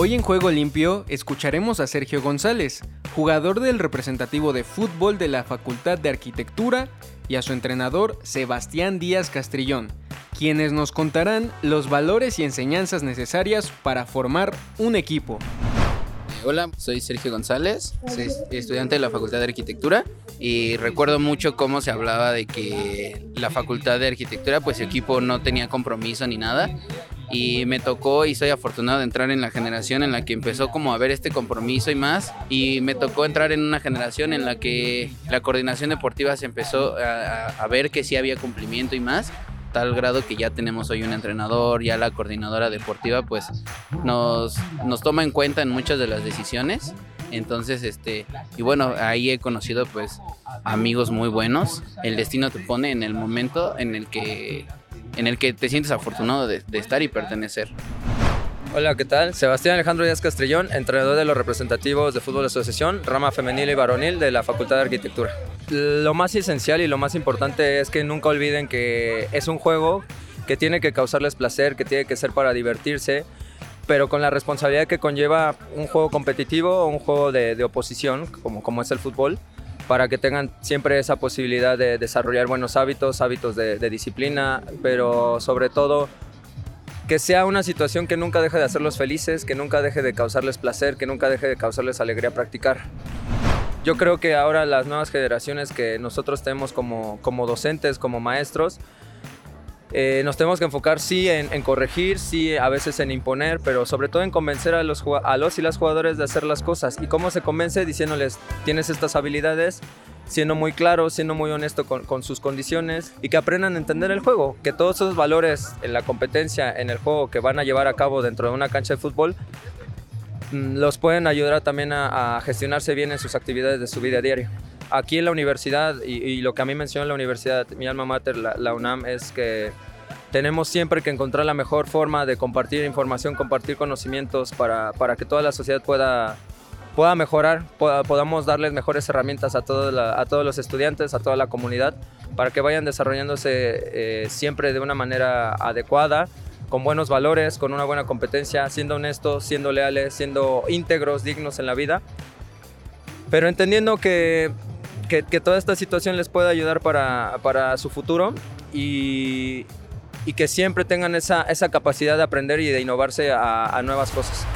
Hoy en Juego Limpio escucharemos a Sergio González, jugador del representativo de fútbol de la Facultad de Arquitectura, y a su entrenador Sebastián Díaz Castrillón, quienes nos contarán los valores y enseñanzas necesarias para formar un equipo. Hola, soy Sergio González, soy estudiante de la Facultad de Arquitectura y recuerdo mucho cómo se hablaba de que la Facultad de Arquitectura, pues su equipo no tenía compromiso ni nada y me tocó y soy afortunado de entrar en la generación en la que empezó como a ver este compromiso y más y me tocó entrar en una generación en la que la coordinación deportiva se empezó a, ver que sí había cumplimiento y más tal grado que ya tenemos hoy un entrenador, ya la coordinadora deportiva pues nos, nos toma en cuenta en muchas de las decisiones. Entonces, este, y bueno, ahí he conocido pues amigos muy buenos. El destino te pone en el momento en el que, en el que te sientes afortunado de, de estar y pertenecer. Hola, ¿qué tal? Sebastián Alejandro Díaz Castrillón, entrenador de los representativos de fútbol asociación, rama femenil y varonil de la Facultad de Arquitectura. Lo más esencial y lo más importante es que nunca olviden que es un juego que tiene que causarles placer, que tiene que ser para divertirse, pero con la responsabilidad que conlleva un juego competitivo o un juego de, de oposición, como, como es el fútbol, para que tengan siempre esa posibilidad de desarrollar buenos hábitos, hábitos de, disciplina, pero sobre todo que sea una situación que nunca deje de hacerlos felices, que nunca deje de causarles placer, que nunca deje de causarles alegría practicar. Yo creo que ahora las nuevas generaciones que nosotros tenemos como, como docentes, como maestros, eh, nos tenemos que enfocar sí en, corregir, sí a veces en imponer, pero sobre todo en convencer a los, a los y las jugadores de hacer las cosas. ¿Y cómo se convence? Diciéndoles, tienes estas habilidades, siendo muy claro, siendo muy honesto con, sus condiciones y que aprendan a entender el juego, que todos esos valores en la competencia, en el juego que van a llevar a cabo dentro de una cancha de fútbol, mm, los pueden ayudar también a, gestionarse bien en sus actividades de su vida diaria. Aquí en la universidad, y, y lo que a mí mencionó la universidad, mi alma mater, la, la UNAM, es que tenemos siempre que encontrar la mejor forma de compartir información, compartir conocimientos para, para que toda la sociedad pueda pueda mejorar, podamos darles mejores herramientas a, todo la, a, todos los estudiantes, a toda la comunidad, para que vayan desarrollándose eh, siempre de una manera adecuada, con buenos valores, con una buena competencia, siendo honestos, siendo leales, siendo íntegros, dignos en la vida, pero entendiendo que, que, toda esta situación les puede ayudar para, para su futuro y, y, que siempre tengan esa, esa capacidad de aprender y de innovarse a nuevas cosas.